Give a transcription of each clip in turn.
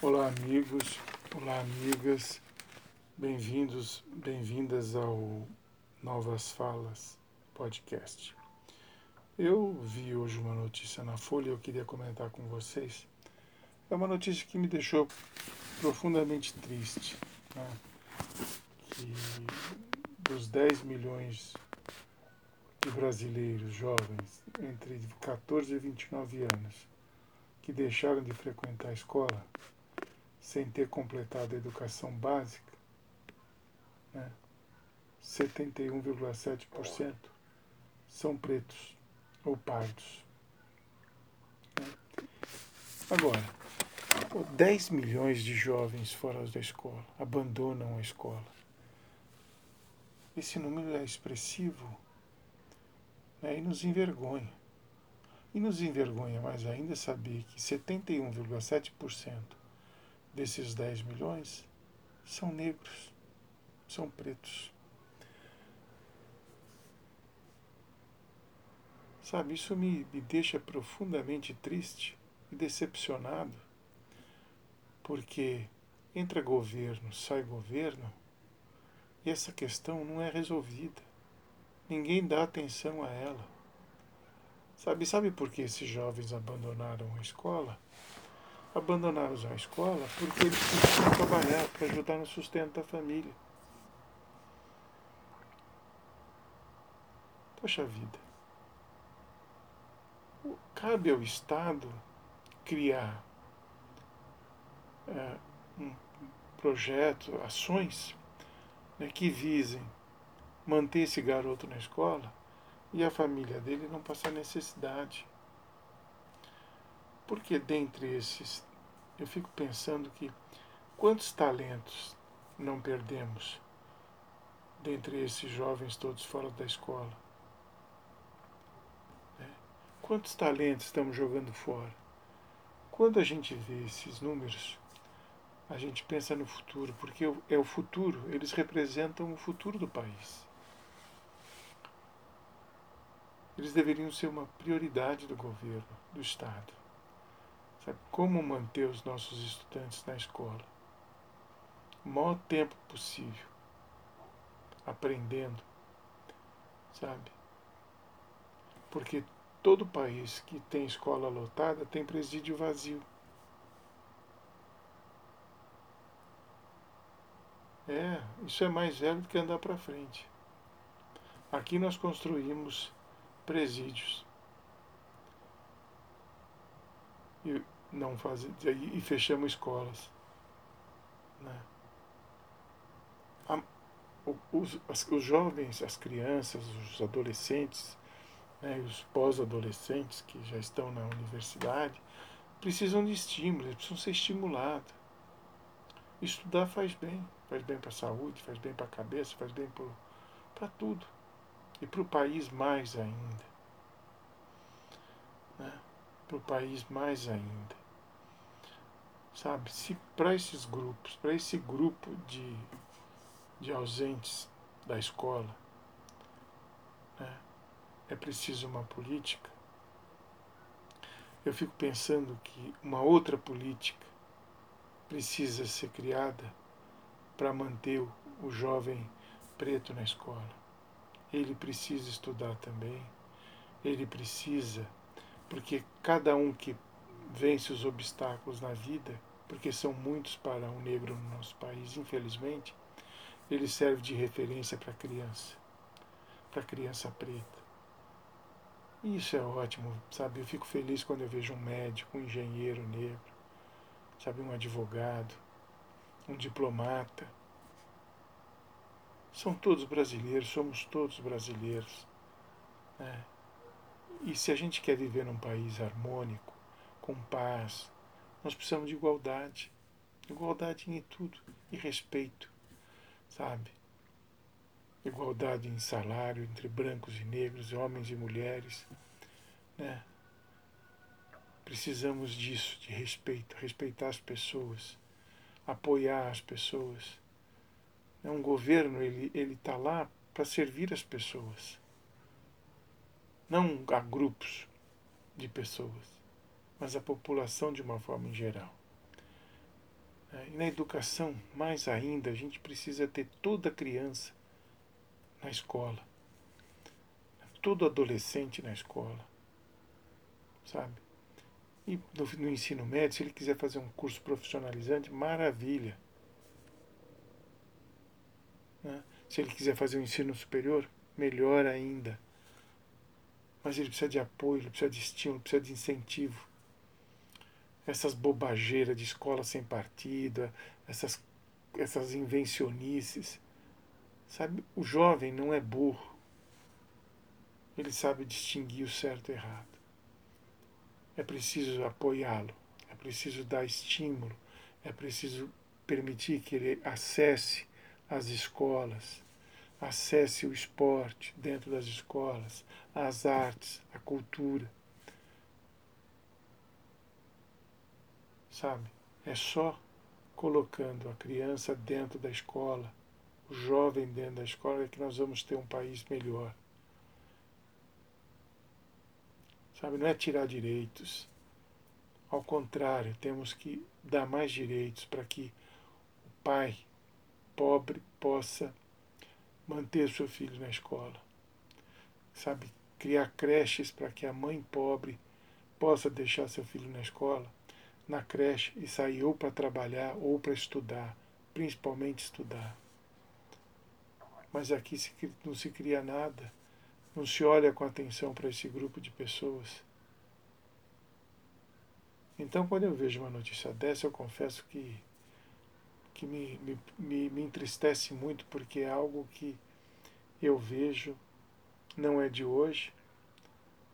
Olá, amigos, olá, amigas, bem-vindos, bem-vindas ao Novas Falas podcast. Eu vi hoje uma notícia na Folha e eu queria comentar com vocês. É uma notícia que me deixou profundamente triste. Né? Que dos 10 milhões de brasileiros jovens entre 14 e 29 anos que deixaram de frequentar a escola, sem ter completado a educação básica, né, 71,7% são pretos ou pardos. Né. Agora, 10 milhões de jovens fora da escola abandonam a escola. Esse número é expressivo né, e nos envergonha. E nos envergonha mais ainda saber que 71,7% desses 10 milhões são negros, são pretos. Sabe, isso me, me deixa profundamente triste e decepcionado, porque entra governo, sai governo, e essa questão não é resolvida. Ninguém dá atenção a ela. Sabe, sabe por que esses jovens abandonaram a escola? Abandonaram a escola porque eles precisam trabalhar para ajudar no sustento da família. Poxa vida. Cabe ao Estado criar é, um projeto, ações né, que visem manter esse garoto na escola e a família dele não passar necessidade. Porque dentre esses eu fico pensando que quantos talentos não perdemos dentre esses jovens todos fora da escola? Né? Quantos talentos estamos jogando fora? Quando a gente vê esses números, a gente pensa no futuro, porque é o futuro, eles representam o futuro do país. Eles deveriam ser uma prioridade do governo, do Estado. Sabe? Como manter os nossos estudantes na escola? O maior tempo possível. Aprendendo. Sabe? Porque todo país que tem escola lotada tem presídio vazio. É, isso é mais velho do que andar para frente. Aqui nós construímos presídios. E não fazer e fechamos escolas. Né? A, os, os jovens, as crianças, os adolescentes, né, os pós-adolescentes que já estão na universidade, precisam de estímulo, eles precisam ser estimulados. Estudar faz bem, faz bem para a saúde, faz bem para a cabeça, faz bem para tudo. E para o país mais ainda. Para o país mais ainda. Sabe, se para esses grupos, para esse grupo de, de ausentes da escola, né, é preciso uma política, eu fico pensando que uma outra política precisa ser criada para manter o jovem preto na escola. Ele precisa estudar também, ele precisa, porque cada um que vence os obstáculos na vida porque são muitos para um negro no nosso país, infelizmente, ele serve de referência para a criança, para a criança preta. E isso é ótimo, sabe? Eu fico feliz quando eu vejo um médico, um engenheiro negro, sabe? Um advogado, um diplomata. São todos brasileiros, somos todos brasileiros. Né? E se a gente quer viver num país harmônico, com paz, nós precisamos de igualdade. Igualdade em tudo. E respeito. Sabe? Igualdade em salário entre brancos e negros, homens e mulheres. Né? Precisamos disso, de respeito, respeitar as pessoas, apoiar as pessoas. É um governo, ele está lá para servir as pessoas, não a grupos de pessoas mas a população de uma forma em geral. Né? E na educação, mais ainda, a gente precisa ter toda criança na escola, todo adolescente na escola, sabe? E no, no ensino médio, se ele quiser fazer um curso profissionalizante, maravilha. Né? Se ele quiser fazer um ensino superior, melhor ainda. Mas ele precisa de apoio, ele precisa de estímulo, precisa de incentivo. Essas bobageiras de escola sem partido, essas, essas invencionices. Sabe, o jovem não é burro. Ele sabe distinguir o certo e o errado. É preciso apoiá-lo, é preciso dar estímulo, é preciso permitir que ele acesse as escolas, acesse o esporte dentro das escolas, as artes, a cultura. Sabe? É só colocando a criança dentro da escola, o jovem dentro da escola, é que nós vamos ter um país melhor. Sabe? Não é tirar direitos. Ao contrário, temos que dar mais direitos para que o pai pobre possa manter seu filho na escola. Sabe, criar creches para que a mãe pobre possa deixar seu filho na escola, na creche e sair ou para trabalhar ou para estudar, principalmente estudar. Mas aqui não se cria nada, não se olha com atenção para esse grupo de pessoas. Então, quando eu vejo uma notícia dessa, eu confesso que que me, me, me entristece muito, porque é algo que eu vejo, não é de hoje,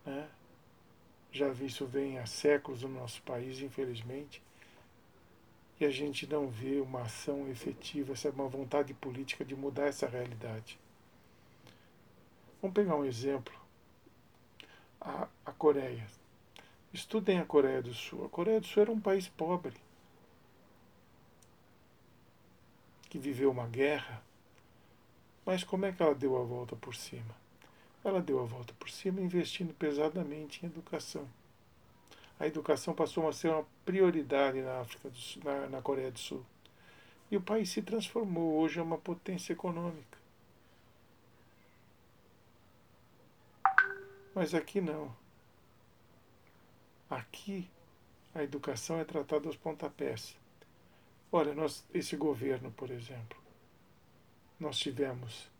né? já vi isso vem há séculos no nosso país, infelizmente, e a gente não vê uma ação efetiva, uma vontade política de mudar essa realidade. Vamos pegar um exemplo. A, a Coreia. Estudem a Coreia do Sul. A Coreia do Sul era um país pobre. Que viveu uma guerra, mas como é que ela deu a volta por cima? Ela deu a volta por cima investindo pesadamente em educação. A educação passou a ser uma prioridade na África do Sul, na, na Coreia do Sul. E o país se transformou, hoje é uma potência econômica. Mas aqui não. Aqui a educação é tratada aos pontapés. Olha, nós, esse governo, por exemplo, nós tivemos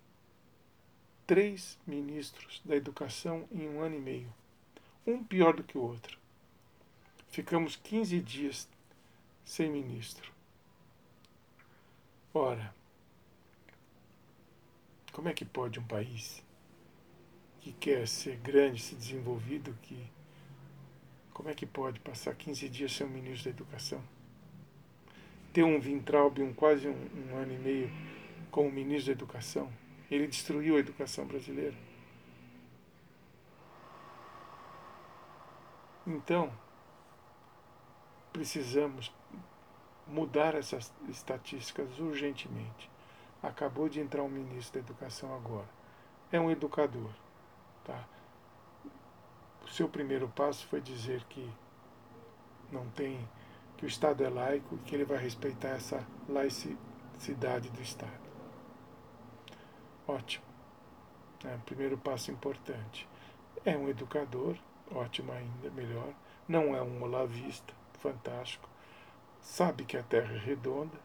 três ministros da educação em um ano e meio, um pior do que o outro. Ficamos 15 dias sem ministro. Ora, como é que pode um país que quer ser grande, ser desenvolvido, que como é que pode passar 15 dias sem um ministro da educação? Ter um Vintraub um, quase um, um ano e meio como ministro da Educação. Ele destruiu a educação brasileira. Então, precisamos mudar essas estatísticas urgentemente. Acabou de entrar um ministro da Educação agora. É um educador. Tá? O seu primeiro passo foi dizer que não tem que o Estado é laico e que ele vai respeitar essa laicidade do Estado. Ótimo. É um primeiro passo importante. É um educador, ótimo ainda, melhor. Não é um olavista, fantástico. Sabe que a Terra é redonda,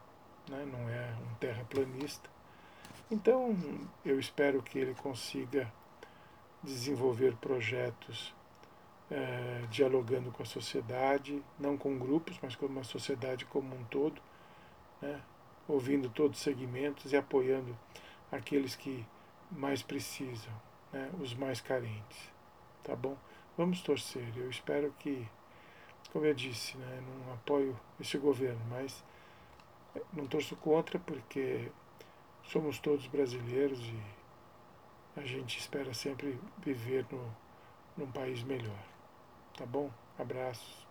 né? não é um terraplanista. Então, eu espero que ele consiga desenvolver projetos é, dialogando com a sociedade, não com grupos, mas com uma sociedade como um todo, né, ouvindo todos os segmentos e apoiando aqueles que mais precisam, né, os mais carentes. Tá bom? Vamos torcer. Eu espero que, como eu disse, né, não apoio esse governo, mas não torço contra porque somos todos brasileiros e a gente espera sempre viver no, num país melhor. Tá bom? Abraços.